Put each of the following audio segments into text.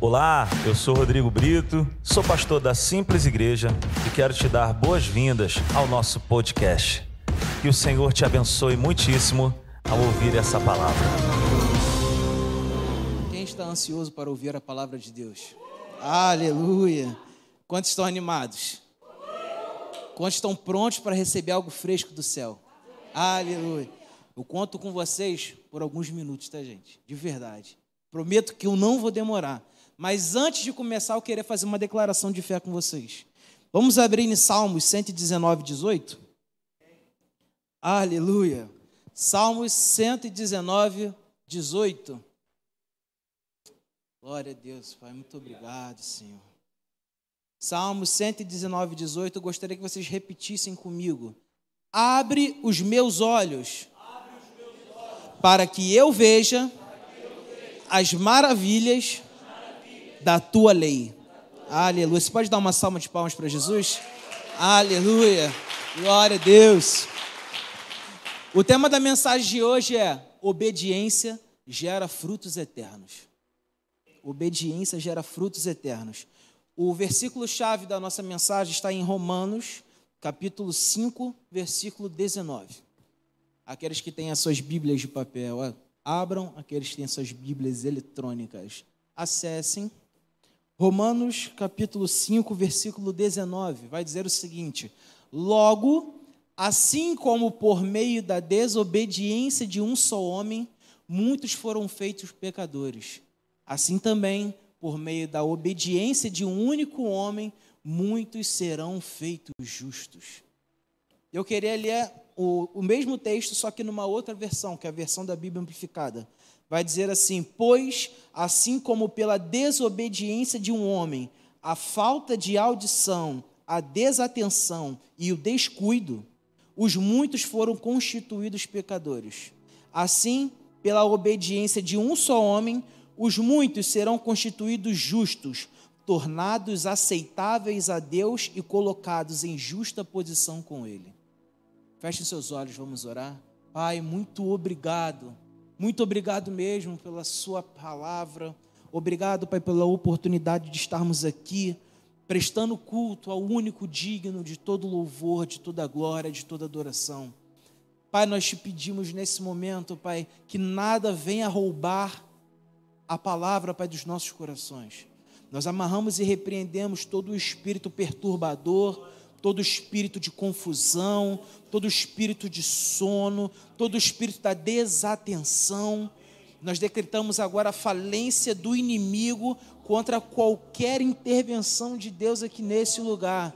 Olá, eu sou Rodrigo Brito, sou pastor da Simples Igreja e quero te dar boas-vindas ao nosso podcast. Que o Senhor te abençoe muitíssimo ao ouvir essa palavra. Quem está ansioso para ouvir a palavra de Deus? Aleluia! Quantos estão animados? Quantos estão prontos para receber algo fresco do céu? Aleluia! Eu conto com vocês por alguns minutos, tá, gente? De verdade. Prometo que eu não vou demorar. Mas antes de começar, eu queria fazer uma declaração de fé com vocês. Vamos abrir em Salmos 119, 18? Aleluia. Salmos 119, 18. Glória a Deus, Pai. Muito obrigado, Senhor. Salmos 119, 18. Eu gostaria que vocês repetissem comigo. Abre os meus olhos, para que eu veja as maravilhas da tua lei. Aleluia. Você pode dar uma salva de palmas para Jesus? Aleluia. Glória a Deus. O tema da mensagem de hoje é: obediência gera frutos eternos. Obediência gera frutos eternos. O versículo-chave da nossa mensagem está em Romanos, capítulo 5, versículo 19. Aqueles que têm as suas Bíblias de papel, abram. Aqueles que têm as suas Bíblias eletrônicas, acessem. Romanos capítulo 5, versículo 19, vai dizer o seguinte: Logo, assim como por meio da desobediência de um só homem, muitos foram feitos pecadores, assim também, por meio da obediência de um único homem, muitos serão feitos justos. Eu queria ler o, o mesmo texto, só que numa outra versão, que é a versão da Bíblia Amplificada vai dizer assim: Pois, assim como pela desobediência de um homem, a falta de audição, a desatenção e o descuido, os muitos foram constituídos pecadores. Assim, pela obediência de um só homem, os muitos serão constituídos justos, tornados aceitáveis a Deus e colocados em justa posição com Ele. Feche seus olhos, vamos orar. Pai, muito obrigado muito obrigado mesmo pela Sua palavra. Obrigado, Pai, pela oportunidade de estarmos aqui, prestando culto ao único digno de todo louvor, de toda glória, de toda adoração. Pai, nós te pedimos nesse momento, Pai, que nada venha roubar a palavra, Pai, dos nossos corações. Nós amarramos e repreendemos todo o espírito perturbador, todo espírito de confusão, todo espírito de sono, todo espírito da desatenção. Nós decretamos agora a falência do inimigo contra qualquer intervenção de Deus aqui nesse lugar.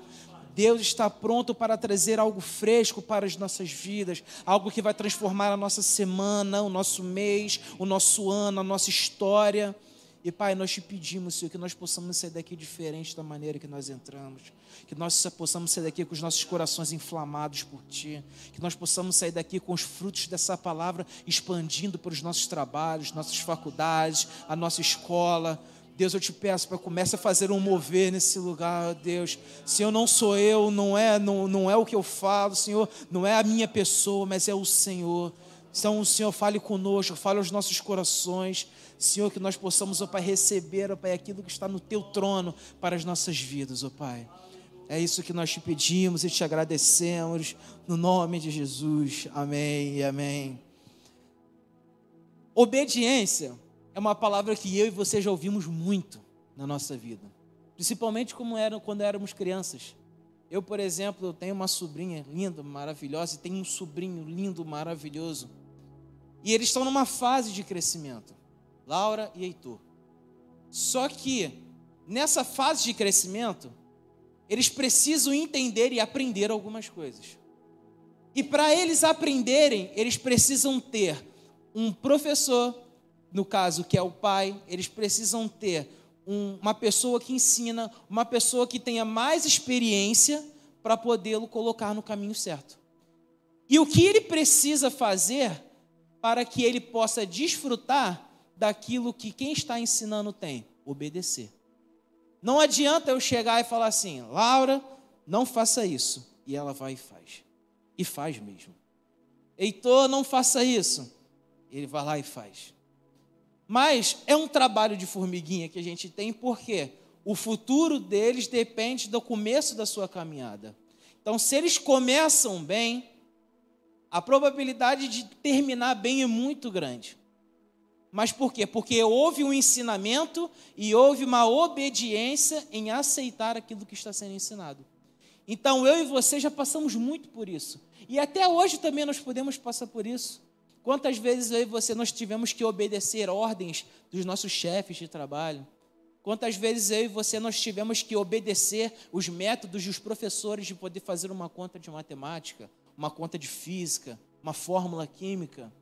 Deus está pronto para trazer algo fresco para as nossas vidas, algo que vai transformar a nossa semana, o nosso mês, o nosso ano, a nossa história. E Pai, nós te pedimos, Senhor, que nós possamos sair daqui diferente da maneira que nós entramos. Que nós possamos sair daqui com os nossos corações inflamados por Ti. Que nós possamos sair daqui com os frutos dessa palavra expandindo para os nossos trabalhos, nossas faculdades, a nossa escola. Deus, eu te peço para comece a fazer um mover nesse lugar, Deus. Senhor, não sou eu, não é, não, não é o que eu falo, Senhor, não é a minha pessoa, mas é o Senhor. Então, o Senhor fale conosco, fale aos nossos corações. Senhor, que nós possamos, ó Pai, receber, ó Pai, aquilo que está no Teu trono para as nossas vidas, ó Pai. É isso que nós te pedimos e te agradecemos, no nome de Jesus. Amém e amém. Obediência é uma palavra que eu e você já ouvimos muito na nossa vida, principalmente como era, quando éramos crianças. Eu, por exemplo, tenho uma sobrinha linda, maravilhosa, e tenho um sobrinho lindo, maravilhoso. E eles estão numa fase de crescimento. Laura e Heitor. Só que nessa fase de crescimento, eles precisam entender e aprender algumas coisas. E para eles aprenderem, eles precisam ter um professor, no caso que é o pai, eles precisam ter um, uma pessoa que ensina, uma pessoa que tenha mais experiência para podê-lo colocar no caminho certo. E o que ele precisa fazer para que ele possa desfrutar daquilo que quem está ensinando tem: obedecer. Não adianta eu chegar e falar assim, Laura, não faça isso. E ela vai e faz. E faz mesmo. Heitor, não faça isso. Ele vai lá e faz. Mas é um trabalho de formiguinha que a gente tem, porque o futuro deles depende do começo da sua caminhada. Então, se eles começam bem, a probabilidade de terminar bem é muito grande. Mas por quê? Porque houve um ensinamento e houve uma obediência em aceitar aquilo que está sendo ensinado. Então eu e você já passamos muito por isso. E até hoje também nós podemos passar por isso. Quantas vezes eu e você nós tivemos que obedecer ordens dos nossos chefes de trabalho? Quantas vezes eu e você nós tivemos que obedecer os métodos dos professores de poder fazer uma conta de matemática, uma conta de física, uma fórmula química?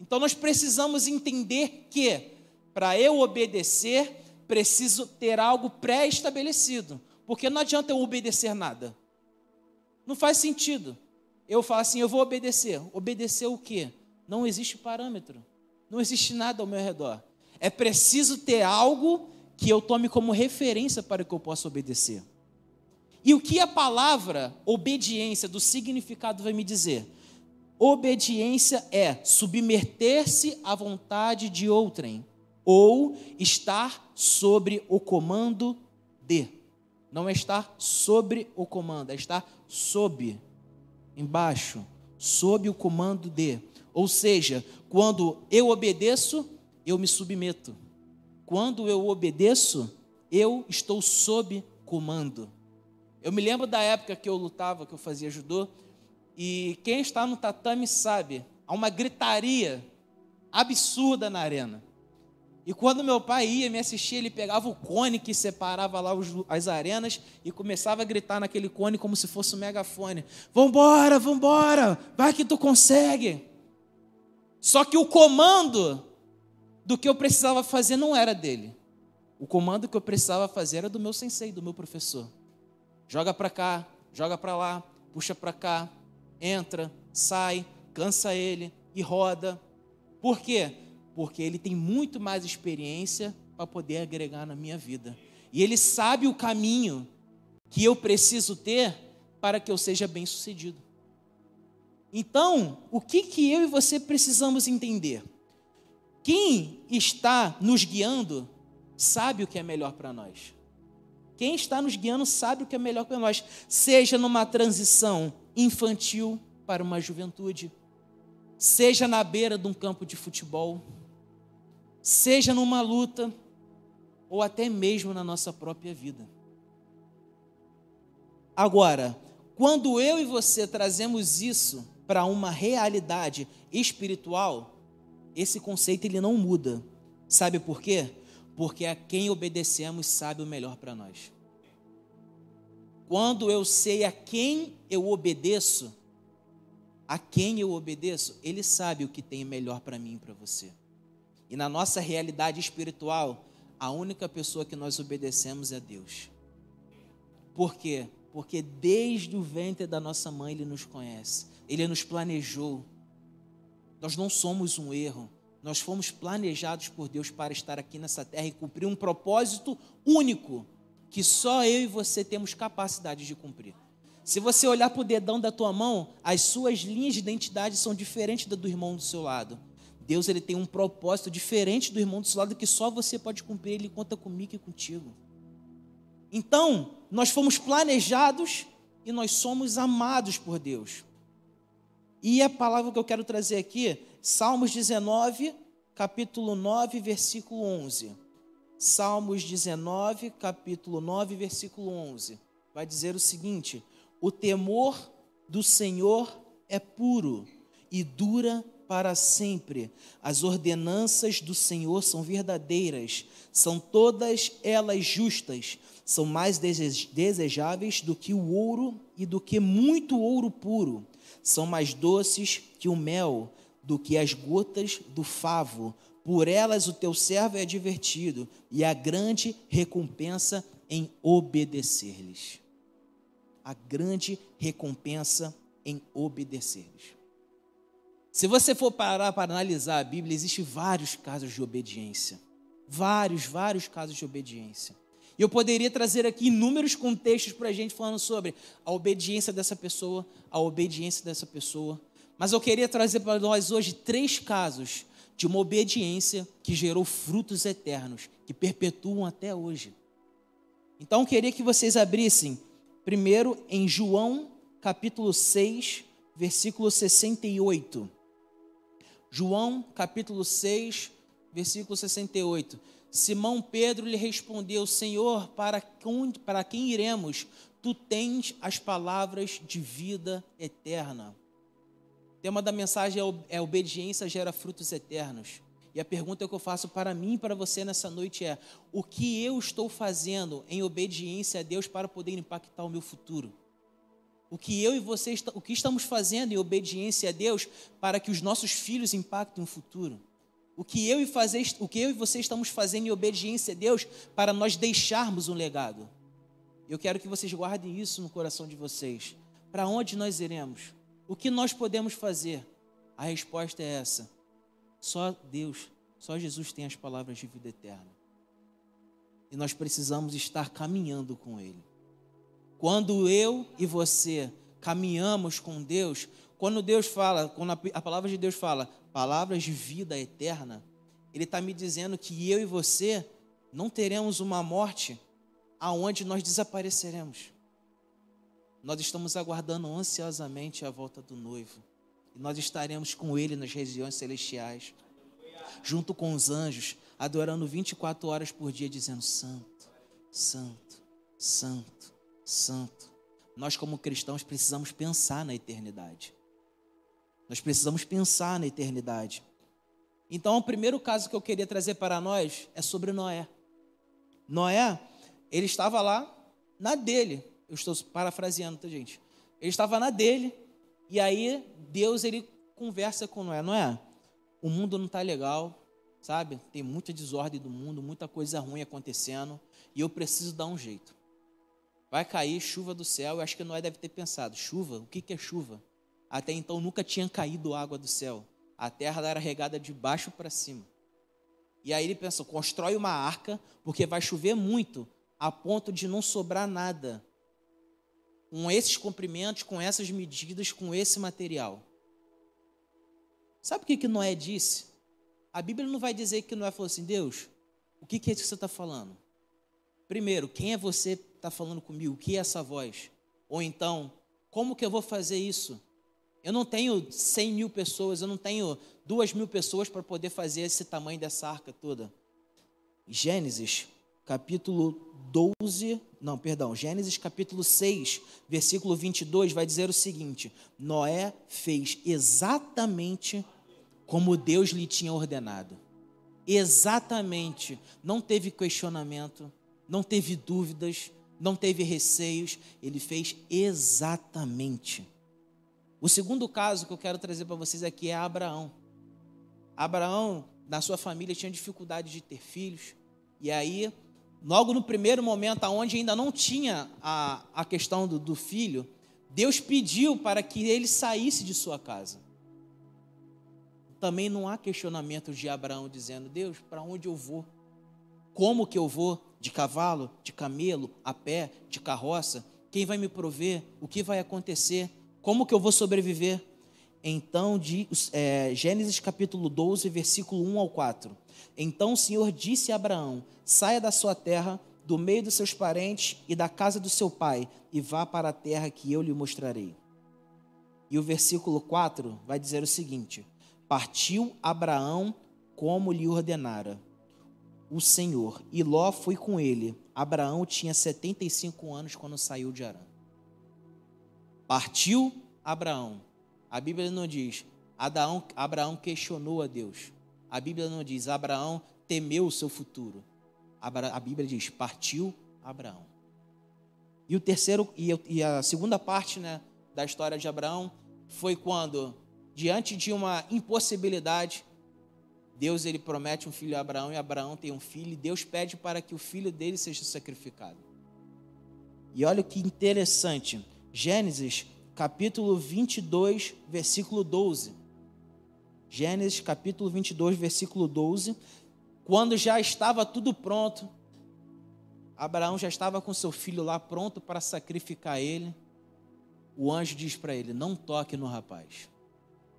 Então nós precisamos entender que para eu obedecer, preciso ter algo pré-estabelecido, porque não adianta eu obedecer nada. Não faz sentido. Eu falo assim, eu vou obedecer. Obedecer o quê? Não existe parâmetro. Não existe nada ao meu redor. É preciso ter algo que eu tome como referência para que eu possa obedecer. E o que a palavra obediência do significado vai me dizer? Obediência é submeter-se à vontade de outrem ou estar sobre o comando de. Não é estar sobre o comando, é estar sob, embaixo, sob o comando de. Ou seja, quando eu obedeço, eu me submeto. Quando eu obedeço, eu estou sob comando. Eu me lembro da época que eu lutava, que eu fazia judô, e quem está no tatame sabe, há uma gritaria absurda na arena. E quando meu pai ia me assistir, ele pegava o cone que separava lá os, as arenas e começava a gritar naquele cone como se fosse um megafone: Vambora, vambora, vai que tu consegue. Só que o comando do que eu precisava fazer não era dele. O comando que eu precisava fazer era do meu sensei, do meu professor. Joga para cá, joga para lá, puxa para cá, entra, sai, cansa ele e roda. Por quê? Porque ele tem muito mais experiência para poder agregar na minha vida. E ele sabe o caminho que eu preciso ter para que eu seja bem-sucedido. Então, o que, que eu e você precisamos entender? Quem está nos guiando sabe o que é melhor para nós. Quem está nos guiando sabe o que é melhor para nós, seja numa transição infantil para uma juventude, seja na beira de um campo de futebol, seja numa luta, ou até mesmo na nossa própria vida. Agora, quando eu e você trazemos isso para uma realidade espiritual, esse conceito ele não muda. Sabe por quê? Porque a quem obedecemos sabe o melhor para nós. Quando eu sei a quem eu obedeço, a quem eu obedeço, ele sabe o que tem melhor para mim e para você. E na nossa realidade espiritual, a única pessoa que nós obedecemos é Deus. Por quê? Porque desde o ventre da nossa mãe ele nos conhece, ele nos planejou. Nós não somos um erro, nós fomos planejados por Deus para estar aqui nessa terra e cumprir um propósito único que só eu e você temos capacidade de cumprir. Se você olhar para o dedão da tua mão, as suas linhas de identidade são diferentes da do irmão do seu lado. Deus ele tem um propósito diferente do irmão do seu lado que só você pode cumprir, ele conta comigo e contigo. Então, nós fomos planejados e nós somos amados por Deus. E a palavra que eu quero trazer aqui, Salmos 19, capítulo 9, versículo 11. Salmos 19, capítulo 9, versículo 11. Vai dizer o seguinte: O temor do Senhor é puro e dura para sempre. As ordenanças do Senhor são verdadeiras, são todas elas justas, são mais desejáveis do que o ouro e do que muito ouro puro, são mais doces que o mel, do que as gotas do favo por elas o teu servo é divertido, e a grande recompensa em obedecer-lhes. A grande recompensa em obedecer-lhes. Se você for parar para analisar a Bíblia, existem vários casos de obediência. Vários, vários casos de obediência. E eu poderia trazer aqui inúmeros contextos para a gente falando sobre a obediência dessa pessoa, a obediência dessa pessoa. Mas eu queria trazer para nós hoje três casos de uma obediência que gerou frutos eternos, que perpetuam até hoje. Então, eu queria que vocês abrissem primeiro em João, capítulo 6, versículo 68. João, capítulo 6, versículo 68. Simão Pedro lhe respondeu: Senhor, para, para quem iremos? Tu tens as palavras de vida eterna. O tema da mensagem é, é obediência gera frutos eternos. E a pergunta que eu faço para mim e para você nessa noite é: o que eu estou fazendo em obediência a Deus para poder impactar o meu futuro? O que eu e você, o que estamos fazendo em obediência a Deus para que os nossos filhos impactem o futuro? O que eu e, fazer, o que eu e você estamos fazendo em obediência a Deus para nós deixarmos um legado? Eu quero que vocês guardem isso no coração de vocês. Para onde nós iremos? O que nós podemos fazer? A resposta é essa. Só Deus, só Jesus tem as palavras de vida eterna. E nós precisamos estar caminhando com Ele. Quando eu e você caminhamos com Deus, quando Deus fala, quando a palavra de Deus fala, palavras de vida eterna, Ele está me dizendo que eu e você não teremos uma morte aonde nós desapareceremos. Nós estamos aguardando ansiosamente a volta do noivo. E nós estaremos com ele nas regiões celestiais, junto com os anjos, adorando 24 horas por dia, dizendo: Santo, Santo, Santo, Santo. Nós, como cristãos, precisamos pensar na eternidade. Nós precisamos pensar na eternidade. Então, o primeiro caso que eu queria trazer para nós é sobre Noé. Noé, ele estava lá na dele. Eu estou parafraseando, tá, gente? Ele estava na dele, e aí Deus ele conversa com Noé, Noé, o mundo não está legal, sabe? Tem muita desordem do mundo, muita coisa ruim acontecendo, e eu preciso dar um jeito. Vai cair chuva do céu, eu acho que Noé deve ter pensado, chuva? O que, que é chuva? Até então nunca tinha caído água do céu. A terra era regada de baixo para cima. E aí ele pensou: constrói uma arca, porque vai chover muito, a ponto de não sobrar nada. Com esses comprimentos, com essas medidas, com esse material. Sabe o que, que Noé disse? A Bíblia não vai dizer que Noé falou assim: Deus, o que, que é isso que você está falando? Primeiro, quem é você que está falando comigo? O que é essa voz? Ou então, como que eu vou fazer isso? Eu não tenho 100 mil pessoas, eu não tenho duas mil pessoas para poder fazer esse tamanho dessa arca toda. Gênesis, capítulo 12, não, perdão, Gênesis capítulo 6, versículo 22 vai dizer o seguinte: Noé fez exatamente como Deus lhe tinha ordenado. Exatamente, não teve questionamento, não teve dúvidas, não teve receios, ele fez exatamente. O segundo caso que eu quero trazer para vocês aqui é Abraão. Abraão, na sua família, tinha dificuldade de ter filhos. E aí, logo no primeiro momento, onde ainda não tinha a, a questão do, do filho, Deus pediu para que ele saísse de sua casa. Também não há questionamento de Abraão dizendo: Deus, para onde eu vou? Como que eu vou? De cavalo, de camelo, a pé, de carroça? Quem vai me prover? O que vai acontecer? Como que eu vou sobreviver? Então, de, é, Gênesis capítulo 12, versículo 1 ao 4. Então o Senhor disse a Abraão: Saia da sua terra, do meio dos seus parentes e da casa do seu pai, e vá para a terra que eu lhe mostrarei. E o versículo 4 vai dizer o seguinte: Partiu Abraão como lhe ordenara o Senhor, e Ló foi com ele. Abraão tinha 75 anos quando saiu de Arã. Partiu Abraão. A Bíblia não diz, Abraão, Abraão questionou a Deus. A Bíblia não diz, Abraão temeu o seu futuro. A Bíblia diz, partiu Abraão. E o terceiro e a segunda parte, né, da história de Abraão foi quando, diante de uma impossibilidade, Deus ele promete um filho a Abraão e Abraão tem um filho e Deus pede para que o filho dele seja sacrificado. E olha que interessante. Gênesis, capítulo 22, versículo 12. Gênesis, capítulo 22, versículo 12. Quando já estava tudo pronto, Abraão já estava com seu filho lá pronto para sacrificar ele. O anjo diz para ele: Não toque no rapaz.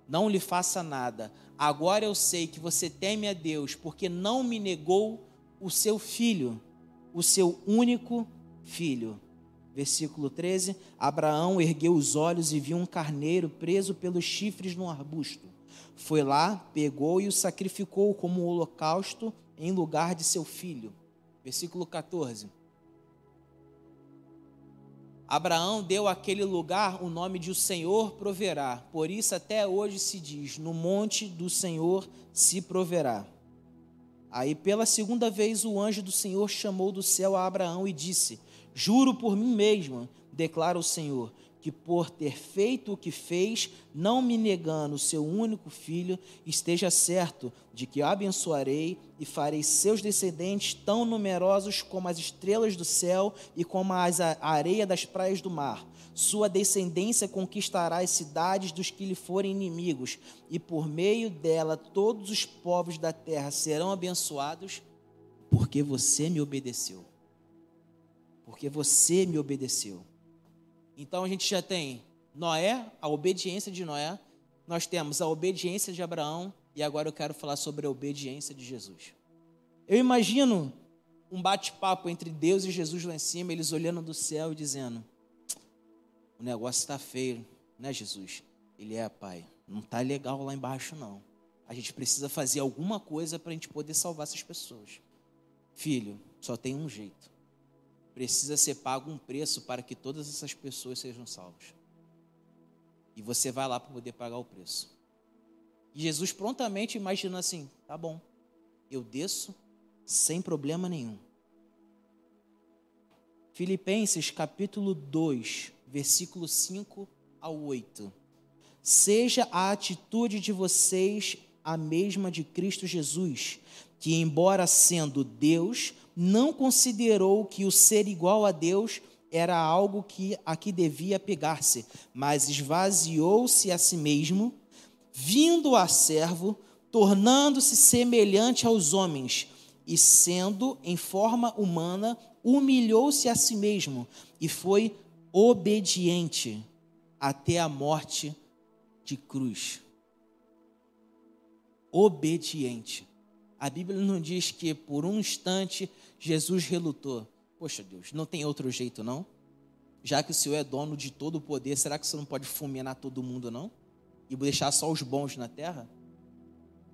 não lhe faça nada. Agora eu sei que você teme a Deus, porque não me negou o seu filho, o seu único filho. Versículo 13: Abraão ergueu os olhos e viu um carneiro preso pelos chifres num arbusto. Foi lá, pegou e o sacrificou como holocausto em lugar de seu filho. Versículo 14. Abraão deu àquele lugar o nome de o Senhor proverá. Por isso até hoje se diz: no monte do Senhor se proverá. Aí pela segunda vez o anjo do Senhor chamou do céu a Abraão e disse: Juro por mim mesmo, declara o Senhor, que por ter feito o que fez, não me negando o seu único filho, esteja certo de que o abençoarei e farei seus descendentes tão numerosos como as estrelas do céu e como a areia das praias do mar. Sua descendência conquistará as cidades dos que lhe forem inimigos, e por meio dela todos os povos da terra serão abençoados, porque você me obedeceu. Porque você me obedeceu. Então a gente já tem Noé, a obediência de Noé, nós temos a obediência de Abraão e agora eu quero falar sobre a obediência de Jesus. Eu imagino um bate-papo entre Deus e Jesus lá em cima, eles olhando do céu e dizendo: O negócio está feio, né, Jesus? Ele é, pai, não está legal lá embaixo, não. A gente precisa fazer alguma coisa para a gente poder salvar essas pessoas. Filho, só tem um jeito precisa ser pago um preço para que todas essas pessoas sejam salvas. E você vai lá para poder pagar o preço. E Jesus prontamente imagina assim: tá bom, eu desço sem problema nenhum. Filipenses capítulo 2, versículo 5 ao 8. Seja a atitude de vocês a mesma de Cristo Jesus, que, embora sendo Deus, não considerou que o ser igual a Deus era algo que a que devia pegar-se, mas esvaziou-se a si mesmo, vindo a servo, tornando-se semelhante aos homens, e sendo em forma humana, humilhou-se a si mesmo e foi obediente até a morte de cruz. Obediente. A Bíblia não diz que por um instante Jesus relutou. Poxa, Deus, não tem outro jeito, não? Já que o Senhor é dono de todo o poder, será que você não pode fulminar todo mundo, não? E deixar só os bons na terra?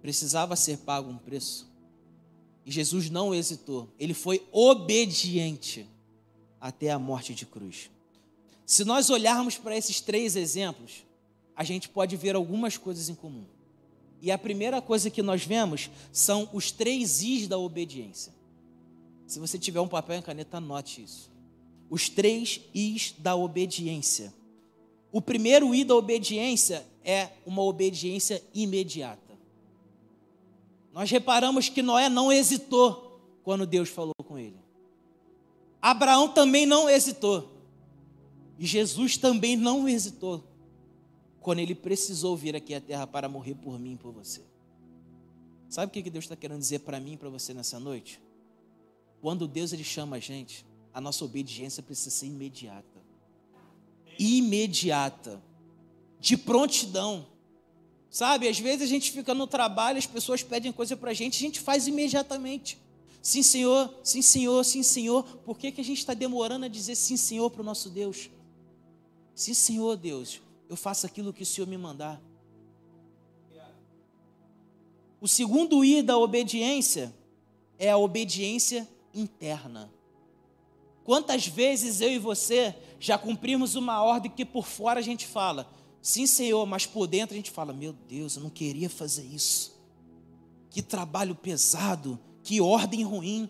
Precisava ser pago um preço. E Jesus não hesitou, ele foi obediente até a morte de cruz. Se nós olharmos para esses três exemplos, a gente pode ver algumas coisas em comum. E a primeira coisa que nós vemos são os três Is da obediência. Se você tiver um papel e caneta, anote isso. Os três Is da obediência. O primeiro I da obediência é uma obediência imediata. Nós reparamos que Noé não hesitou quando Deus falou com ele. Abraão também não hesitou. E Jesus também não hesitou quando ele precisou vir aqui à terra para morrer por mim e por você. Sabe o que Deus está querendo dizer para mim e para você nessa noite? Quando Deus ele chama a gente, a nossa obediência precisa ser imediata. Imediata. De prontidão. Sabe, às vezes a gente fica no trabalho, as pessoas pedem coisa para a gente, a gente faz imediatamente. Sim, Senhor, sim, Senhor, sim, Senhor. Por que, que a gente está demorando a dizer sim, Senhor, para o nosso Deus? Sim, Senhor, Deus eu faço aquilo que o Senhor me mandar. O segundo I da obediência é a obediência interna. Quantas vezes eu e você já cumprimos uma ordem que por fora a gente fala, sim, Senhor, mas por dentro a gente fala, meu Deus, eu não queria fazer isso. Que trabalho pesado, que ordem ruim.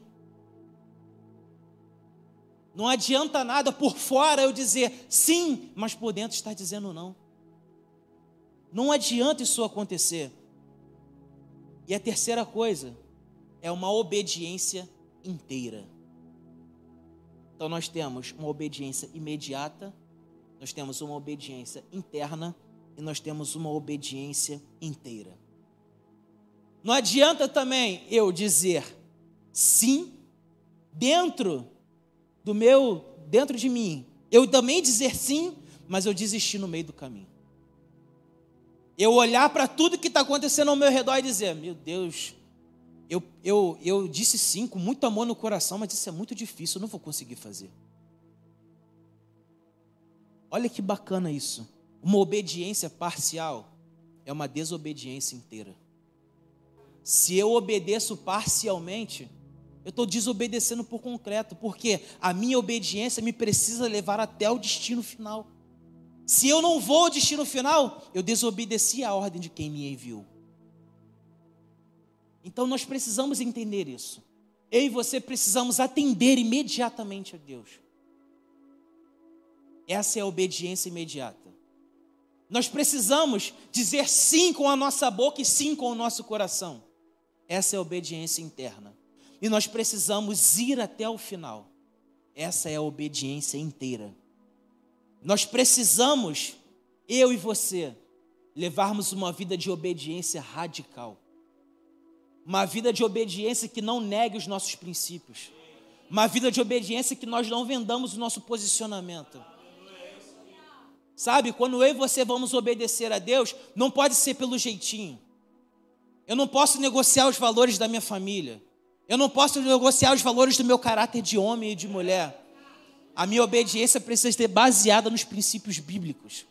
Não adianta nada por fora eu dizer sim, mas por dentro está dizendo não. Não adianta isso acontecer. E a terceira coisa é uma obediência inteira. Então nós temos uma obediência imediata, nós temos uma obediência interna e nós temos uma obediência inteira. Não adianta também eu dizer sim dentro do meu, dentro de mim, eu também dizer sim, mas eu desistir no meio do caminho. Eu olhar para tudo que está acontecendo ao meu redor e dizer: Meu Deus, eu, eu, eu disse sim com muito amor no coração, mas isso é muito difícil, eu não vou conseguir fazer. Olha que bacana isso. Uma obediência parcial é uma desobediência inteira. Se eu obedeço parcialmente, eu estou desobedecendo por concreto, porque a minha obediência me precisa levar até o destino final. Se eu não vou ao destino final, eu desobedeci a ordem de quem me enviou. Então nós precisamos entender isso. Eu e você precisamos atender imediatamente a Deus. Essa é a obediência imediata. Nós precisamos dizer sim com a nossa boca e sim com o nosso coração. Essa é a obediência interna. E nós precisamos ir até o final. Essa é a obediência inteira. Nós precisamos, eu e você, levarmos uma vida de obediência radical. Uma vida de obediência que não negue os nossos princípios. Uma vida de obediência que nós não vendamos o nosso posicionamento. Sabe, quando eu e você vamos obedecer a Deus, não pode ser pelo jeitinho. Eu não posso negociar os valores da minha família. Eu não posso negociar os valores do meu caráter de homem e de mulher. A minha obediência precisa ser baseada nos princípios bíblicos.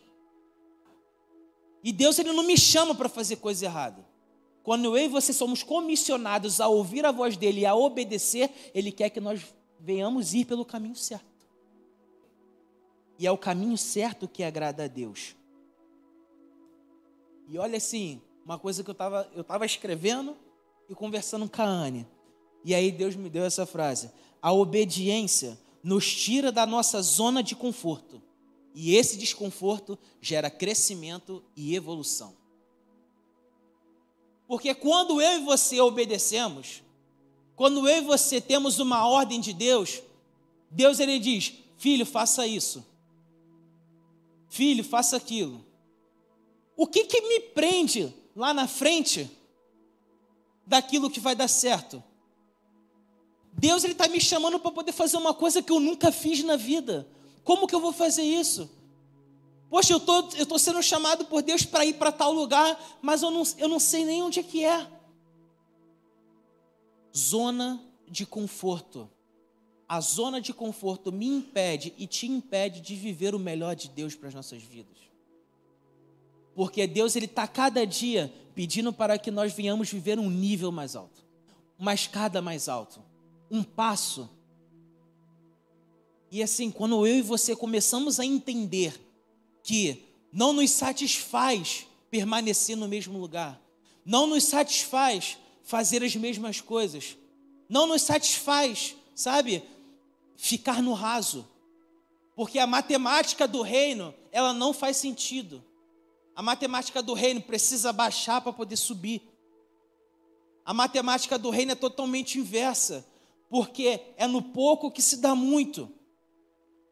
E Deus ele não me chama para fazer coisa errada. Quando eu e você somos comissionados a ouvir a voz dele e a obedecer, ele quer que nós venhamos ir pelo caminho certo. E é o caminho certo que agrada a Deus. E olha assim, uma coisa que eu estava eu tava escrevendo e conversando com a Anne. E aí Deus me deu essa frase: a obediência nos tira da nossa zona de conforto. E esse desconforto gera crescimento e evolução. Porque quando eu e você obedecemos, quando eu e você temos uma ordem de Deus, Deus ele diz: "Filho, faça isso. Filho, faça aquilo". O que que me prende lá na frente daquilo que vai dar certo? Deus ele está me chamando para poder fazer uma coisa que eu nunca fiz na vida. Como que eu vou fazer isso? Poxa, eu tô, estou tô sendo chamado por Deus para ir para tal lugar, mas eu não, eu não sei nem onde é que é. Zona de conforto. A zona de conforto me impede e te impede de viver o melhor de Deus para as nossas vidas. Porque Deus ele está cada dia pedindo para que nós venhamos viver um nível mais alto, uma escada mais alto um passo. E assim, quando eu e você começamos a entender que não nos satisfaz permanecer no mesmo lugar, não nos satisfaz fazer as mesmas coisas, não nos satisfaz, sabe, ficar no raso, porque a matemática do reino, ela não faz sentido. A matemática do reino precisa baixar para poder subir. A matemática do reino é totalmente inversa porque é no pouco que se dá muito.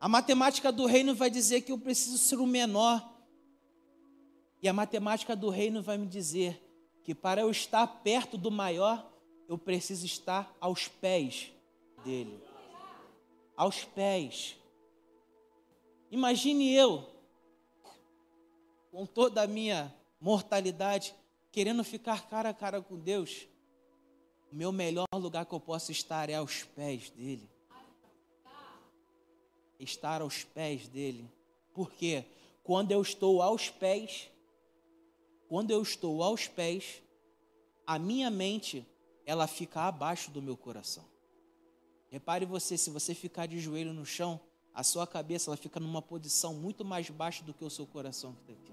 A matemática do reino vai dizer que eu preciso ser o menor. E a matemática do reino vai me dizer que para eu estar perto do maior, eu preciso estar aos pés dele. Aos pés. Imagine eu, com toda a minha mortalidade, querendo ficar cara a cara com Deus o meu melhor lugar que eu posso estar é aos pés dele. Estar aos pés dele. Porque quando eu estou aos pés, quando eu estou aos pés, a minha mente, ela fica abaixo do meu coração. Repare você, se você ficar de joelho no chão, a sua cabeça ela fica numa posição muito mais baixa do que o seu coração que está aqui.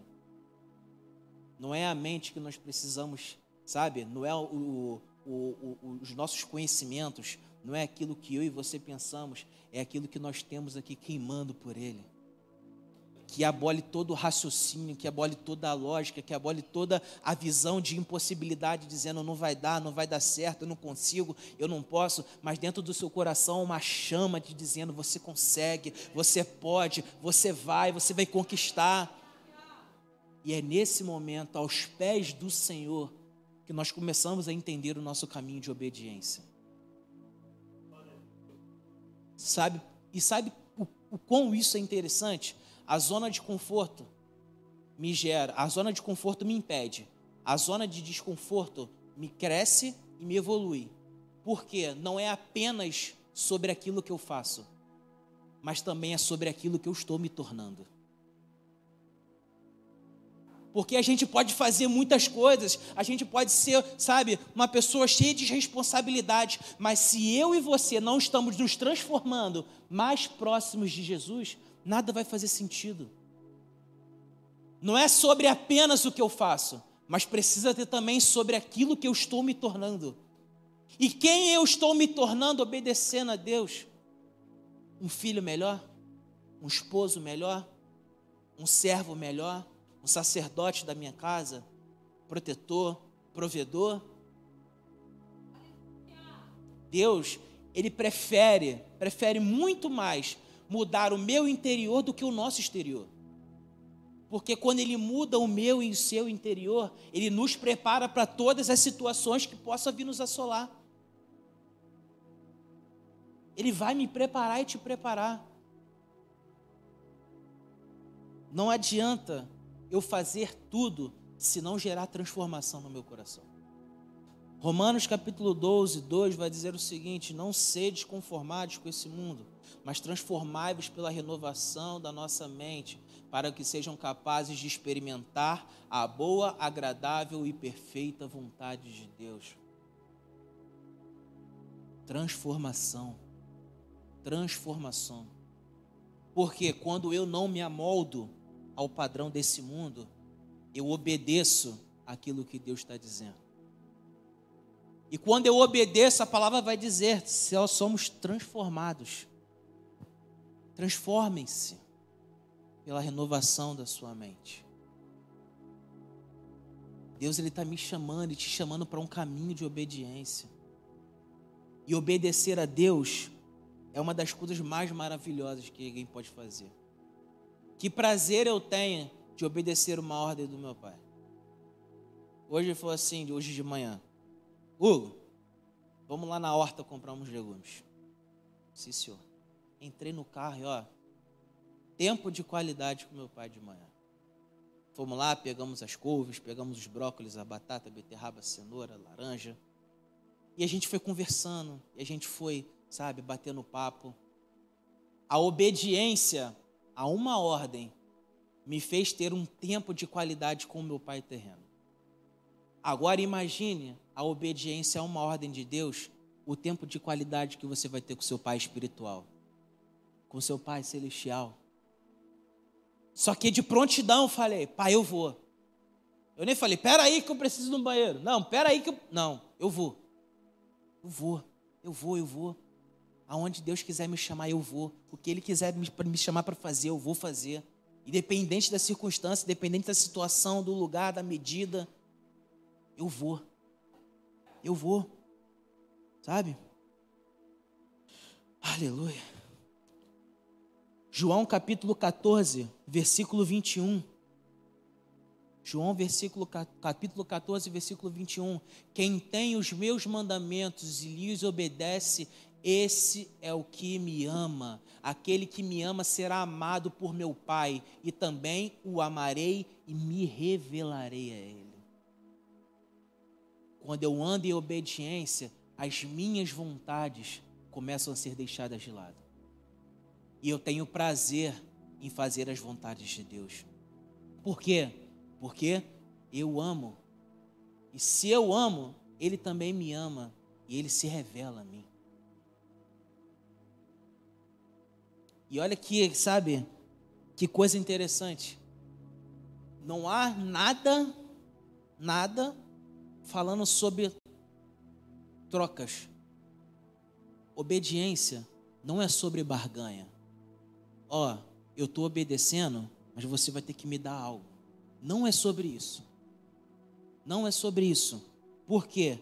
Não é a mente que nós precisamos, sabe? Não é o, o, o, os nossos conhecimentos, não é aquilo que eu e você pensamos, é aquilo que nós temos aqui queimando por Ele. Que abole todo o raciocínio, que abole toda a lógica, que abole toda a visão de impossibilidade, dizendo não vai dar, não vai dar certo, eu não consigo, eu não posso, mas dentro do seu coração uma chama de dizendo você consegue, você pode, você vai, você vai conquistar. E é nesse momento, aos pés do Senhor, que nós começamos a entender o nosso caminho de obediência. Sabe? E sabe o, o quão isso é interessante? A zona de conforto me gera, a zona de conforto me impede. A zona de desconforto me cresce e me evolui. Porque não é apenas sobre aquilo que eu faço, mas também é sobre aquilo que eu estou me tornando. Porque a gente pode fazer muitas coisas, a gente pode ser, sabe, uma pessoa cheia de responsabilidades, mas se eu e você não estamos nos transformando mais próximos de Jesus, nada vai fazer sentido. Não é sobre apenas o que eu faço, mas precisa ter também sobre aquilo que eu estou me tornando. E quem eu estou me tornando obedecendo a Deus? Um filho melhor? Um esposo melhor? Um servo melhor? Um sacerdote da minha casa? Protetor? Provedor? Deus, Ele prefere, prefere muito mais mudar o meu interior do que o nosso exterior. Porque quando Ele muda o meu e o seu interior, Ele nos prepara para todas as situações que possam vir nos assolar. Ele vai me preparar e te preparar. Não adianta eu fazer tudo se não gerar transformação no meu coração. Romanos capítulo 12, 2 vai dizer o seguinte: Não sedes conformados com esse mundo, mas transformai-vos pela renovação da nossa mente, para que sejam capazes de experimentar a boa, agradável e perfeita vontade de Deus. Transformação transformação. Porque quando eu não me amoldo ao padrão desse mundo, eu obedeço aquilo que Deus está dizendo. E quando eu obedeço, a palavra vai dizer: nós somos transformados, transformem-se pela renovação da sua mente. Deus ele está me chamando e te chamando para um caminho de obediência. E obedecer a Deus é uma das coisas mais maravilhosas que alguém pode fazer. Que prazer eu tenho de obedecer uma ordem do meu pai. Hoje foi assim, hoje de manhã. Hugo, vamos lá na horta comprar uns legumes. Sim, senhor. Entrei no carro e ó, tempo de qualidade com meu pai de manhã. Fomos lá, pegamos as couves, pegamos os brócolis, a batata, a beterraba, a cenoura, a laranja. E a gente foi conversando, e a gente foi sabe, batendo papo. A obediência a uma ordem me fez ter um tempo de qualidade com o meu pai terreno. Agora imagine a obediência a uma ordem de Deus, o tempo de qualidade que você vai ter com seu pai espiritual, com seu pai celestial. Só que de prontidão falei, pai, eu vou. Eu nem falei, pera aí que eu preciso de um banheiro. Não, pera aí que eu... Não, eu vou. Eu vou, eu vou, eu vou. Aonde Deus quiser me chamar, eu vou. O que Ele quiser me, chamar para fazer, eu vou fazer. Independente da circunstância, independente da situação, do lugar, da medida, eu vou. Eu vou. Sabe? Aleluia. João capítulo 14, versículo 21. João versículo, capítulo 14, versículo 21. Quem tem os meus mandamentos e lhes obedece, esse é o que me ama. Aquele que me ama será amado por meu Pai, e também o amarei e me revelarei a Ele. Quando eu ando em obediência, as minhas vontades começam a ser deixadas de lado. E eu tenho prazer em fazer as vontades de Deus. Por quê? Porque eu amo. E se eu amo, Ele também me ama e Ele se revela a mim. E olha que, sabe, que coisa interessante. Não há nada, nada falando sobre trocas. Obediência não é sobre barganha. Ó, oh, eu estou obedecendo, mas você vai ter que me dar algo. Não é sobre isso. Não é sobre isso. Por quê?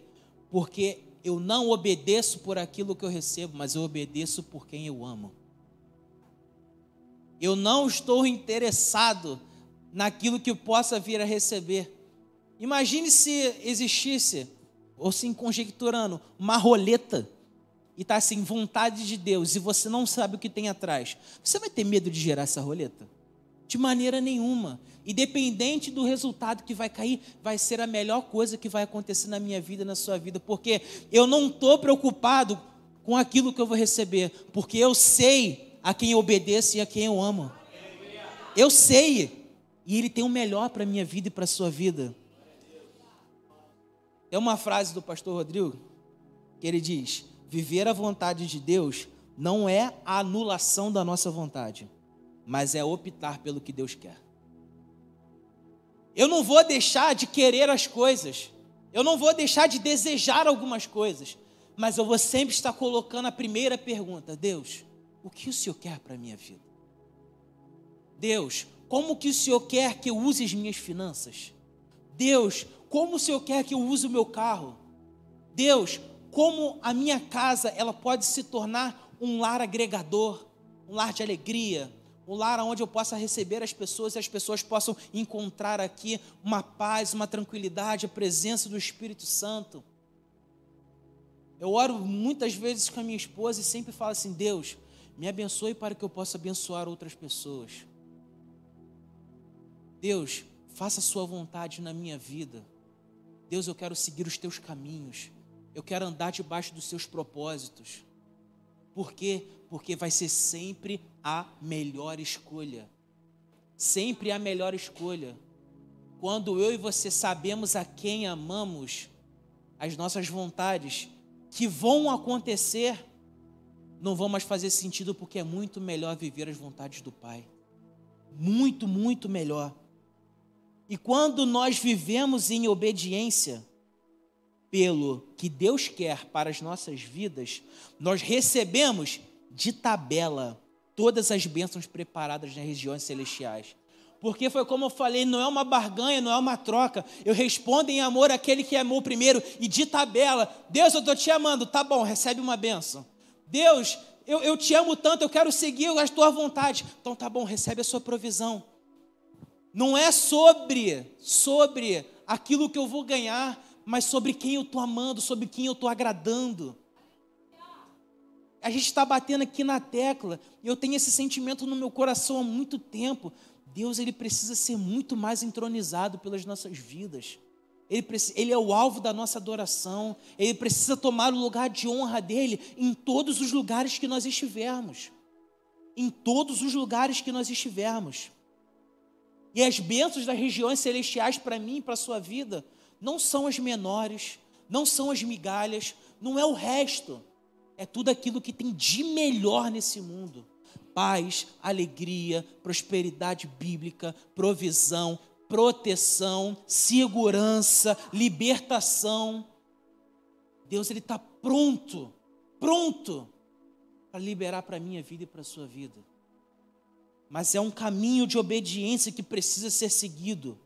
Porque eu não obedeço por aquilo que eu recebo, mas eu obedeço por quem eu amo. Eu não estou interessado naquilo que eu possa vir a receber. Imagine se existisse, ou se conjecturando, uma roleta e está assim, vontade de Deus, e você não sabe o que tem atrás. Você vai ter medo de gerar essa roleta? De maneira nenhuma. Independente do resultado que vai cair, vai ser a melhor coisa que vai acontecer na minha vida, na sua vida, porque eu não estou preocupado com aquilo que eu vou receber, porque eu sei a quem eu obedeço e a quem eu amo. Eu sei, e Ele tem o melhor para a minha vida e para a sua vida. É uma frase do pastor Rodrigo que ele diz: Viver a vontade de Deus não é a anulação da nossa vontade, mas é optar pelo que Deus quer. Eu não vou deixar de querer as coisas, eu não vou deixar de desejar algumas coisas, mas eu vou sempre estar colocando a primeira pergunta: Deus, o que o Senhor quer para a minha vida? Deus, como que o Senhor quer que eu use as minhas finanças? Deus, como o Senhor quer que eu use o meu carro? Deus, como a minha casa ela pode se tornar um lar agregador, um lar de alegria, um lar onde eu possa receber as pessoas e as pessoas possam encontrar aqui uma paz, uma tranquilidade, a presença do Espírito Santo. Eu oro muitas vezes com a minha esposa e sempre falo assim: Deus, me abençoe para que eu possa abençoar outras pessoas. Deus, faça a sua vontade na minha vida. Deus, eu quero seguir os teus caminhos. Eu quero andar debaixo dos seus propósitos. Por quê? Porque vai ser sempre a melhor escolha. Sempre a melhor escolha. Quando eu e você sabemos a quem amamos, as nossas vontades que vão acontecer não vão mais fazer sentido porque é muito melhor viver as vontades do Pai. Muito, muito melhor. E quando nós vivemos em obediência, pelo que Deus quer para as nossas vidas, nós recebemos de tabela todas as bênçãos preparadas nas regiões celestiais. Porque foi como eu falei, não é uma barganha, não é uma troca. Eu respondo em amor àquele que amou primeiro e de tabela. Deus, eu estou te amando, tá bom, recebe uma bênção. Deus, eu, eu te amo tanto, eu quero seguir as tuas vontades. Então tá bom, recebe a sua provisão. Não é sobre, sobre aquilo que eu vou ganhar, mas sobre quem eu estou amando, sobre quem eu estou agradando. A gente está batendo aqui na tecla, e eu tenho esse sentimento no meu coração há muito tempo. Deus ele precisa ser muito mais entronizado pelas nossas vidas. Ele, ele, é o alvo da nossa adoração. Ele precisa tomar o lugar de honra dele em todos os lugares que nós estivermos. Em todos os lugares que nós estivermos. E as bênçãos das regiões celestiais para mim e para a sua vida não são as menores, não são as migalhas, não é o resto. É tudo aquilo que tem de melhor nesse mundo: paz, alegria, prosperidade bíblica, provisão, proteção, segurança, libertação. Deus ele está pronto, pronto para liberar para a minha vida e para a sua vida. Mas é um caminho de obediência que precisa ser seguido.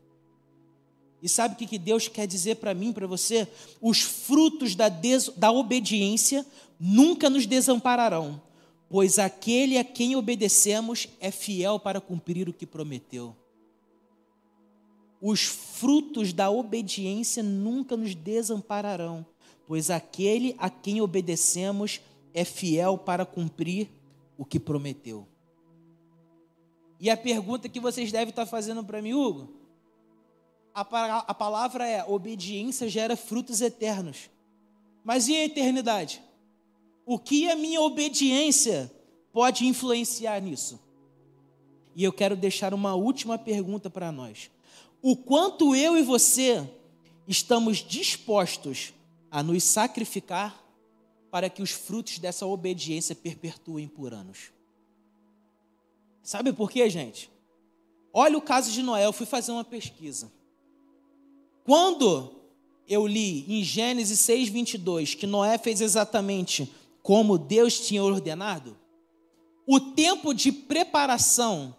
E sabe o que Deus quer dizer para mim, para você? Os frutos da, des... da obediência nunca nos desampararão, pois aquele a quem obedecemos é fiel para cumprir o que prometeu. Os frutos da obediência nunca nos desampararão, pois aquele a quem obedecemos é fiel para cumprir o que prometeu. E a pergunta que vocês devem estar fazendo para mim, Hugo, a, a palavra é: obediência gera frutos eternos. Mas e a eternidade? O que a minha obediência pode influenciar nisso? E eu quero deixar uma última pergunta para nós. O quanto eu e você estamos dispostos a nos sacrificar para que os frutos dessa obediência perpetuem por anos? Sabe por quê, gente? Olha o caso de Noé, eu fui fazer uma pesquisa. Quando eu li em Gênesis 6, 22 que Noé fez exatamente como Deus tinha ordenado, o tempo de preparação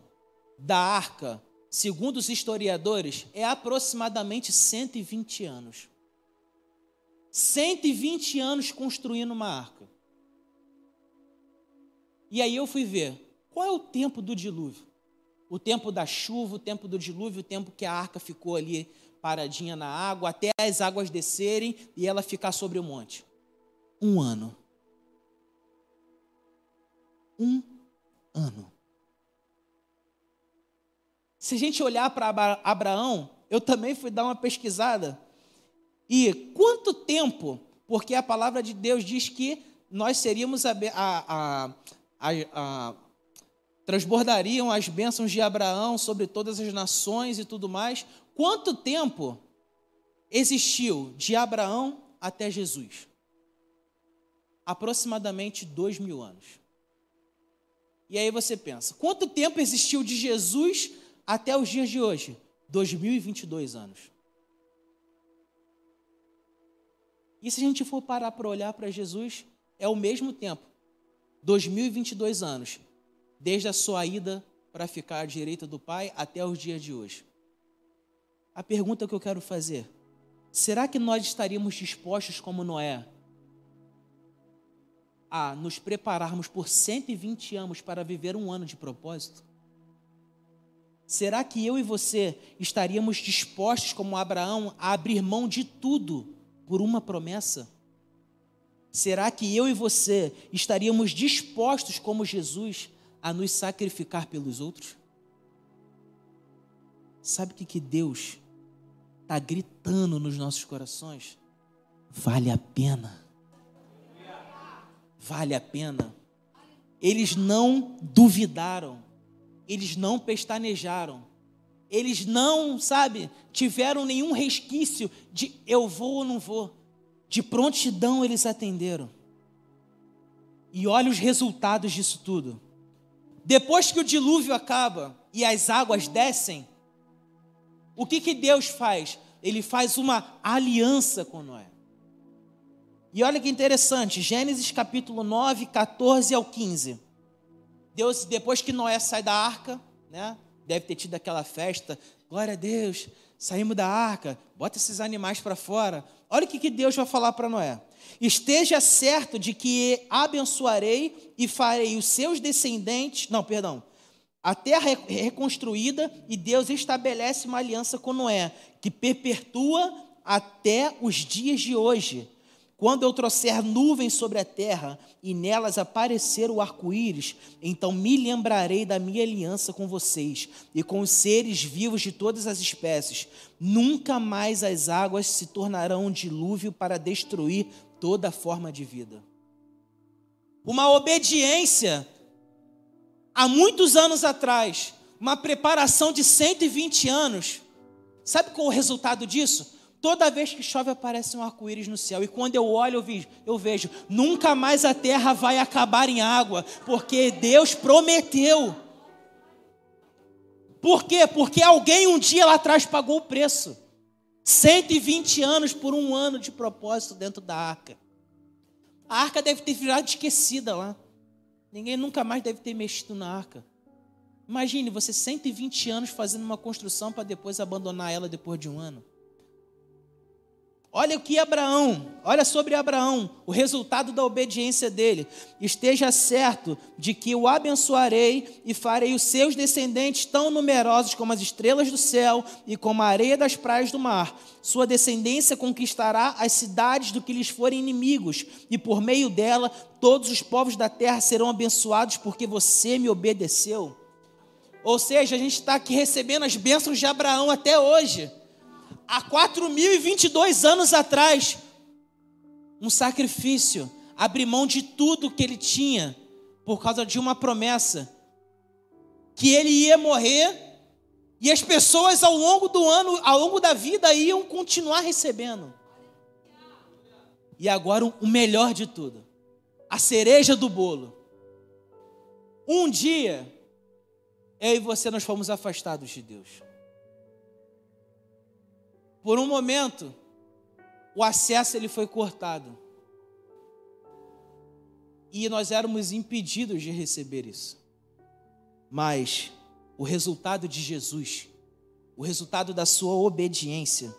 da arca, segundo os historiadores, é aproximadamente 120 anos. 120 anos construindo uma arca. E aí eu fui ver qual é o tempo do dilúvio. O tempo da chuva, o tempo do dilúvio, o tempo que a arca ficou ali paradinha na água, até as águas descerem e ela ficar sobre o monte. Um ano. Um Se a gente olhar para Abraão, eu também fui dar uma pesquisada. E quanto tempo, porque a palavra de Deus diz que nós seríamos a, a, a, a transbordariam as bênçãos de Abraão sobre todas as nações e tudo mais. Quanto tempo existiu de Abraão até Jesus? Aproximadamente dois mil anos. E aí você pensa, quanto tempo existiu de Jesus até os dias de hoje? 2022 anos. E se a gente for parar para olhar para Jesus, é o mesmo tempo, 2022 anos, desde a sua ida para ficar à direita do Pai até os dias de hoje. A pergunta que eu quero fazer: será que nós estaríamos dispostos, como Noé, a nos prepararmos por 120 anos para viver um ano de propósito? Será que eu e você estaríamos dispostos, como Abraão, a abrir mão de tudo por uma promessa? Será que eu e você estaríamos dispostos, como Jesus, a nos sacrificar pelos outros? Sabe o que, que Deus está gritando nos nossos corações? Vale a pena. Vale a pena. Eles não duvidaram, eles não pestanejaram, eles não, sabe, tiveram nenhum resquício de eu vou ou não vou. De prontidão eles atenderam. E olha os resultados disso tudo. Depois que o dilúvio acaba e as águas descem, o que, que Deus faz? Ele faz uma aliança com Noé. E olha que interessante, Gênesis capítulo 9, 14 ao 15. Deus, depois que Noé sai da arca, né? Deve ter tido aquela festa, glória a Deus, saímos da arca, bota esses animais para fora. Olha o que, que Deus vai falar para Noé. Esteja certo de que abençoarei e farei os seus descendentes. Não, perdão. A terra é reconstruída e Deus estabelece uma aliança com Noé, que perpetua até os dias de hoje. Quando eu trouxer nuvens sobre a terra e nelas aparecer o arco-íris, então me lembrarei da minha aliança com vocês e com os seres vivos de todas as espécies. Nunca mais as águas se tornarão um dilúvio para destruir toda forma de vida. Uma obediência há muitos anos atrás, uma preparação de 120 anos. Sabe qual é o resultado disso? Toda vez que chove aparece um arco-íris no céu. E quando eu olho, eu vejo, eu vejo, nunca mais a terra vai acabar em água, porque Deus prometeu. Por quê? Porque alguém um dia lá atrás pagou o preço. 120 anos por um ano de propósito dentro da arca. A arca deve ter virado esquecida lá. Ninguém nunca mais deve ter mexido na arca. Imagine você 120 anos fazendo uma construção para depois abandonar ela depois de um ano. Olha o que Abraão, olha sobre Abraão, o resultado da obediência dele. Esteja certo de que o abençoarei e farei os seus descendentes tão numerosos como as estrelas do céu e como a areia das praias do mar. Sua descendência conquistará as cidades do que lhes forem inimigos, e por meio dela todos os povos da terra serão abençoados porque você me obedeceu. Ou seja, a gente está aqui recebendo as bênçãos de Abraão até hoje há 4.022 anos atrás, um sacrifício, abrir mão de tudo que ele tinha, por causa de uma promessa, que ele ia morrer, e as pessoas ao longo do ano, ao longo da vida, iam continuar recebendo. E agora o melhor de tudo, a cereja do bolo. Um dia, eu e você nós fomos afastados de Deus. Por um momento, o acesso ele foi cortado. E nós éramos impedidos de receber isso. Mas o resultado de Jesus, o resultado da sua obediência.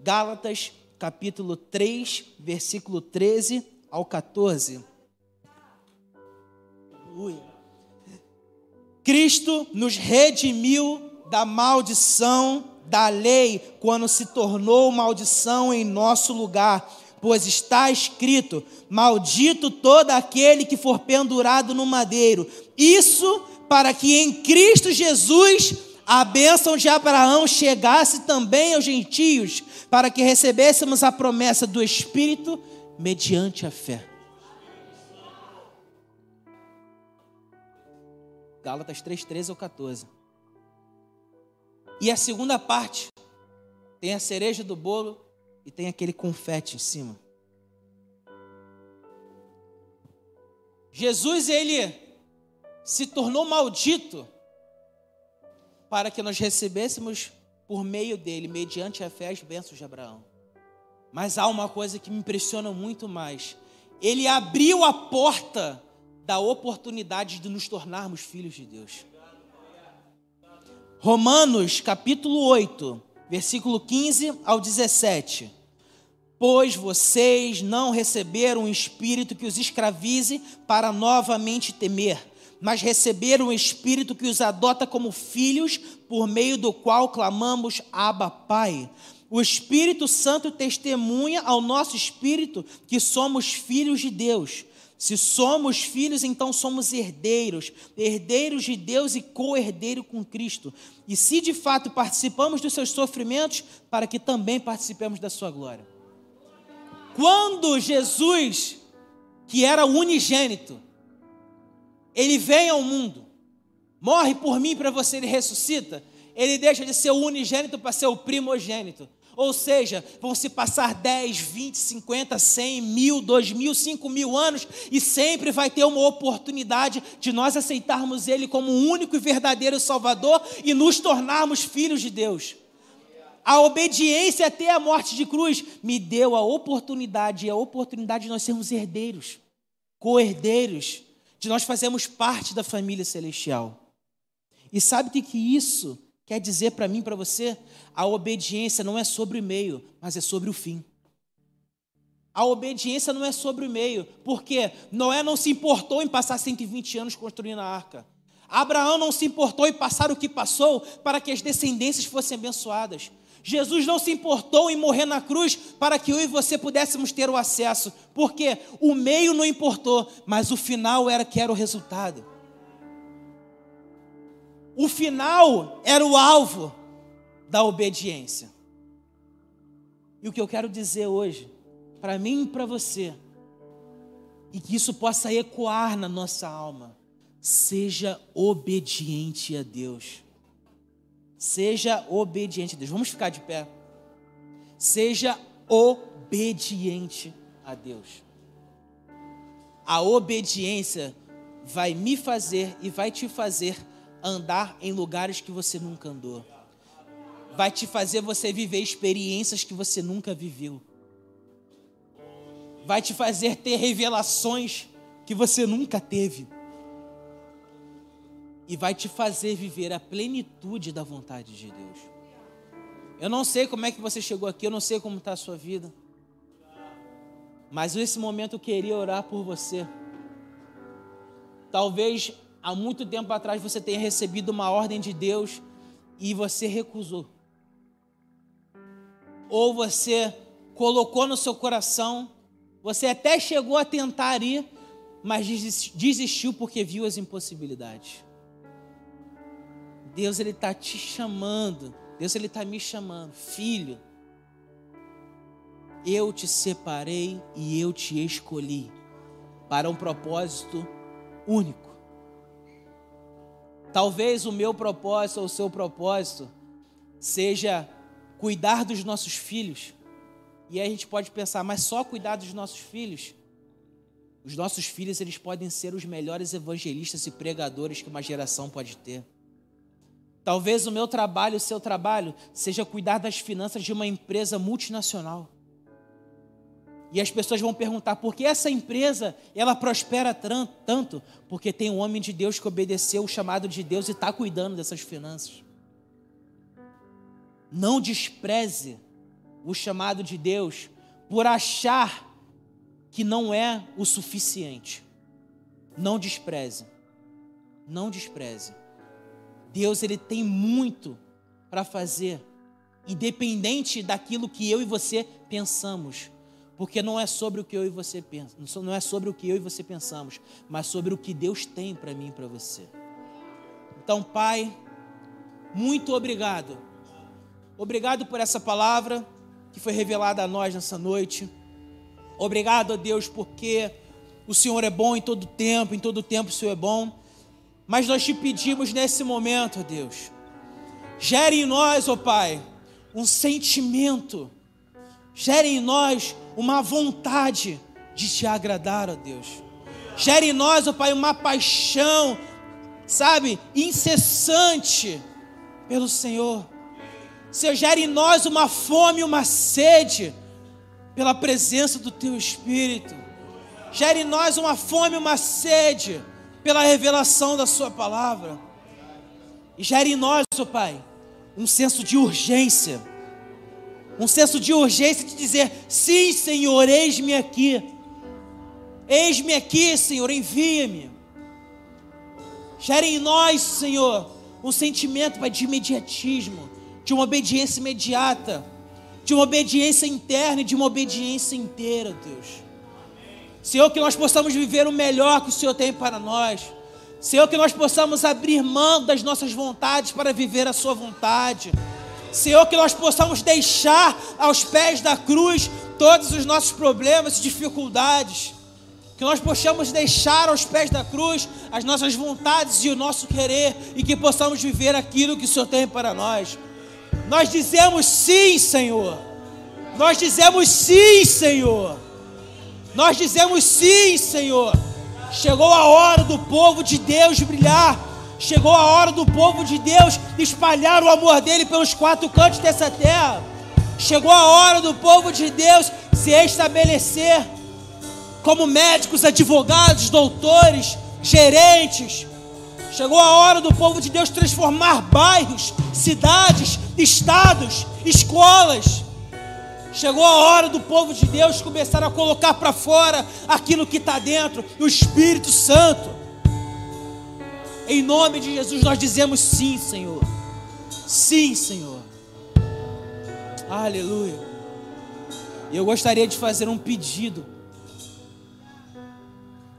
Gálatas, capítulo 3, versículo 13 ao 14. Cristo nos redimiu da maldição da lei quando se tornou maldição em nosso lugar, pois está escrito: Maldito todo aquele que for pendurado no madeiro. Isso para que em Cristo Jesus a bênção de Abraão chegasse também aos gentios, para que recebêssemos a promessa do Espírito mediante a fé. Gálatas 3, 13 ou 14. E a segunda parte tem a cereja do bolo e tem aquele confete em cima. Jesus, ele se tornou maldito para que nós recebêssemos por meio dele, mediante a fé, as bênçãos de Abraão. Mas há uma coisa que me impressiona muito mais. Ele abriu a porta da oportunidade de nos tornarmos filhos de Deus. Romanos capítulo 8, versículo 15 ao 17. Pois vocês não receberam um espírito que os escravize para novamente temer, mas receberam um espírito que os adota como filhos, por meio do qual clamamos: Abba, Pai. O Espírito Santo testemunha ao nosso espírito que somos filhos de Deus. Se somos filhos, então somos herdeiros, herdeiros de Deus e co-herdeiro com Cristo. E se de fato participamos dos seus sofrimentos, para que também participemos da sua glória. Quando Jesus, que era unigênito, ele vem ao mundo, morre por mim para você, ele ressuscita, ele deixa de ser o unigênito para ser o primogênito. Ou seja, vão se passar 10, 20, 50, 100, mil, 2 mil, 5 mil anos e sempre vai ter uma oportunidade de nós aceitarmos Ele como o único e verdadeiro Salvador e nos tornarmos filhos de Deus. A obediência até a morte de cruz me deu a oportunidade e a oportunidade de nós sermos herdeiros, co-herdeiros, de nós fazermos parte da família celestial. E sabe o que isso quer dizer para mim, para você? A obediência não é sobre o meio, mas é sobre o fim. A obediência não é sobre o meio, porque Noé não se importou em passar 120 anos construindo a arca. Abraão não se importou em passar o que passou para que as descendências fossem abençoadas. Jesus não se importou em morrer na cruz para que eu e você pudéssemos ter o acesso, porque o meio não importou, mas o final era que era o resultado. O final era o alvo da obediência. E o que eu quero dizer hoje, para mim e para você, e que isso possa ecoar na nossa alma, seja obediente a Deus. Seja obediente a Deus. Vamos ficar de pé. Seja obediente a Deus. A obediência vai me fazer e vai te fazer andar em lugares que você nunca andou vai te fazer você viver experiências que você nunca viveu. Vai te fazer ter revelações que você nunca teve. E vai te fazer viver a plenitude da vontade de Deus. Eu não sei como é que você chegou aqui, eu não sei como está a sua vida. Mas nesse momento eu queria orar por você. Talvez há muito tempo atrás você tenha recebido uma ordem de Deus e você recusou ou você colocou no seu coração, você até chegou a tentar ir, mas desistiu porque viu as impossibilidades. Deus ele está te chamando, Deus ele está me chamando, filho. Eu te separei e eu te escolhi para um propósito único. Talvez o meu propósito ou o seu propósito seja cuidar dos nossos filhos. E aí a gente pode pensar, mas só cuidar dos nossos filhos? Os nossos filhos, eles podem ser os melhores evangelistas e pregadores que uma geração pode ter. Talvez o meu trabalho, o seu trabalho, seja cuidar das finanças de uma empresa multinacional. E as pessoas vão perguntar por que essa empresa ela prospera tanto? Porque tem um homem de Deus que obedeceu o chamado de Deus e está cuidando dessas finanças. Não despreze o chamado de Deus por achar que não é o suficiente. Não despreze. Não despreze. Deus ele tem muito para fazer, independente daquilo que eu e você pensamos. Porque não é sobre o que eu e você pensamos, não é sobre o que eu e você pensamos, mas sobre o que Deus tem para mim e para você. Então, Pai, muito obrigado. Obrigado por essa palavra que foi revelada a nós nessa noite. Obrigado a Deus porque o Senhor é bom em todo tempo, em todo tempo o Senhor é bom. Mas nós te pedimos nesse momento, ó Deus, gere em nós, ó Pai, um sentimento, gere em nós uma vontade de te agradar, ó Deus. Gere em nós, ó Pai, uma paixão, sabe, incessante pelo Senhor. Senhor, gere em nós uma fome, uma sede pela presença do Teu Espírito. Gere em nós uma fome, uma sede pela revelação da Sua palavra. E gere em nós, ó Pai, um senso de urgência. Um senso de urgência de dizer: sim, Senhor, eis-me aqui. Eis-me aqui, Senhor, envia-me. Gere em nós, Senhor, um sentimento Pai, de imediatismo, de uma obediência imediata, de uma obediência interna e de uma obediência inteira, Deus. Senhor, que nós possamos viver o melhor que o Senhor tem para nós. Senhor, que nós possamos abrir mão das nossas vontades para viver a Sua vontade. Senhor, que nós possamos deixar aos pés da cruz todos os nossos problemas e dificuldades. Que nós possamos deixar aos pés da cruz as nossas vontades e o nosso querer e que possamos viver aquilo que o Senhor tem para nós. Nós dizemos sim, Senhor. Nós dizemos sim, Senhor. Nós dizemos sim, Senhor. Chegou a hora do povo de Deus brilhar. Chegou a hora do povo de Deus espalhar o amor dele pelos quatro cantos dessa terra. Chegou a hora do povo de Deus se estabelecer como médicos, advogados, doutores, gerentes. Chegou a hora do povo de Deus transformar bairros, cidades, estados, escolas Chegou a hora do povo de Deus começar a colocar para fora aquilo que está dentro, o Espírito Santo. Em nome de Jesus nós dizemos sim, Senhor. Sim, Senhor. Aleluia. Eu gostaria de fazer um pedido.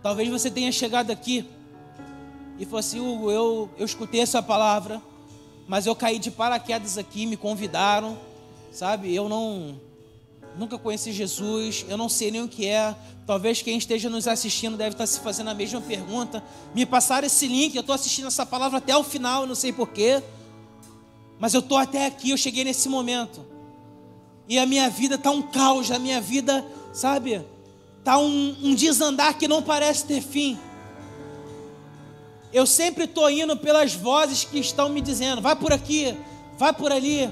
Talvez você tenha chegado aqui e falou assim: Hugo, eu, eu escutei essa palavra, mas eu caí de paraquedas aqui, me convidaram, sabe? Eu não nunca conheci Jesus, eu não sei nem o que é. Talvez quem esteja nos assistindo deve estar se fazendo a mesma pergunta. Me passaram esse link, eu estou assistindo essa palavra até o final, não sei porquê. Mas eu estou até aqui, eu cheguei nesse momento. E a minha vida está um caos, a minha vida, sabe, está um, um desandar que não parece ter fim. Eu sempre estou indo pelas vozes que estão me dizendo: vai por aqui, vai por ali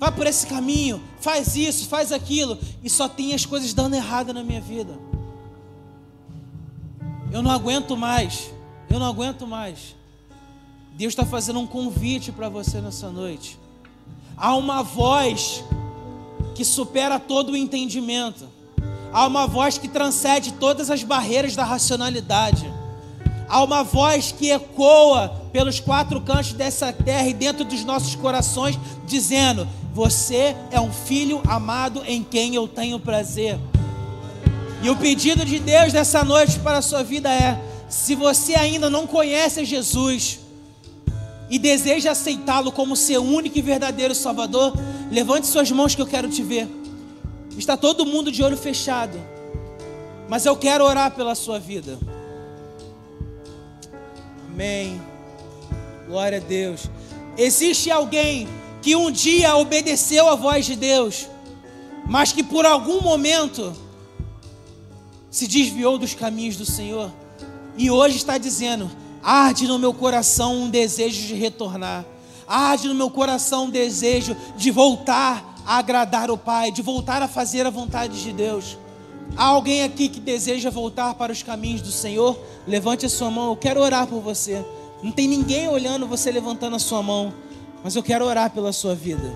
vai por esse caminho, faz isso, faz aquilo, e só tem as coisas dando errado na minha vida. Eu não aguento mais, eu não aguento mais. Deus está fazendo um convite para você nessa noite. Há uma voz que supera todo o entendimento, há uma voz que transcende todas as barreiras da racionalidade. Há uma voz que ecoa pelos quatro cantos dessa terra e dentro dos nossos corações, dizendo: Você é um filho amado em quem eu tenho prazer. E o pedido de Deus nessa noite para a sua vida é: se você ainda não conhece Jesus e deseja aceitá-lo como seu único e verdadeiro Salvador, levante suas mãos que eu quero te ver. Está todo mundo de olho fechado, mas eu quero orar pela sua vida. Amém. Glória a Deus. Existe alguém que um dia obedeceu a voz de Deus, mas que por algum momento se desviou dos caminhos do Senhor e hoje está dizendo: arde no meu coração um desejo de retornar, arde no meu coração um desejo de voltar a agradar o Pai, de voltar a fazer a vontade de Deus. Há alguém aqui que deseja voltar para os caminhos do Senhor? Levante a sua mão, eu quero orar por você. Não tem ninguém olhando você levantando a sua mão, mas eu quero orar pela sua vida.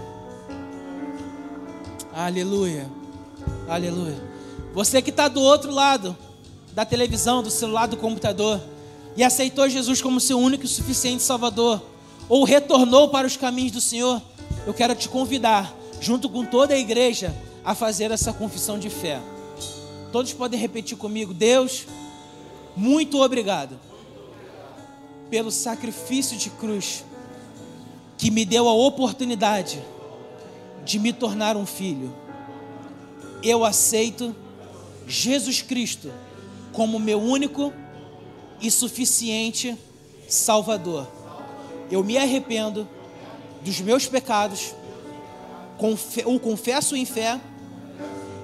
Aleluia, aleluia. Você que está do outro lado da televisão, do celular, do computador, e aceitou Jesus como seu único e suficiente Salvador, ou retornou para os caminhos do Senhor, eu quero te convidar, junto com toda a igreja, a fazer essa confissão de fé. Todos podem repetir comigo: Deus, muito obrigado pelo sacrifício de cruz que me deu a oportunidade de me tornar um filho. Eu aceito Jesus Cristo como meu único e suficiente Salvador. Eu me arrependo dos meus pecados, o confesso em fé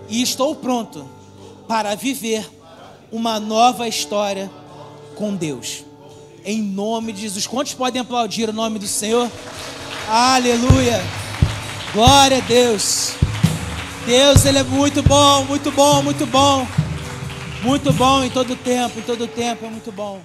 e estou pronto para viver uma nova história com Deus. Em nome de Jesus. Quantos podem aplaudir o nome do Senhor? Aleluia. Glória a Deus. Deus, Ele é muito bom, muito bom, muito bom. Muito bom em todo tempo, em todo tempo, é muito bom.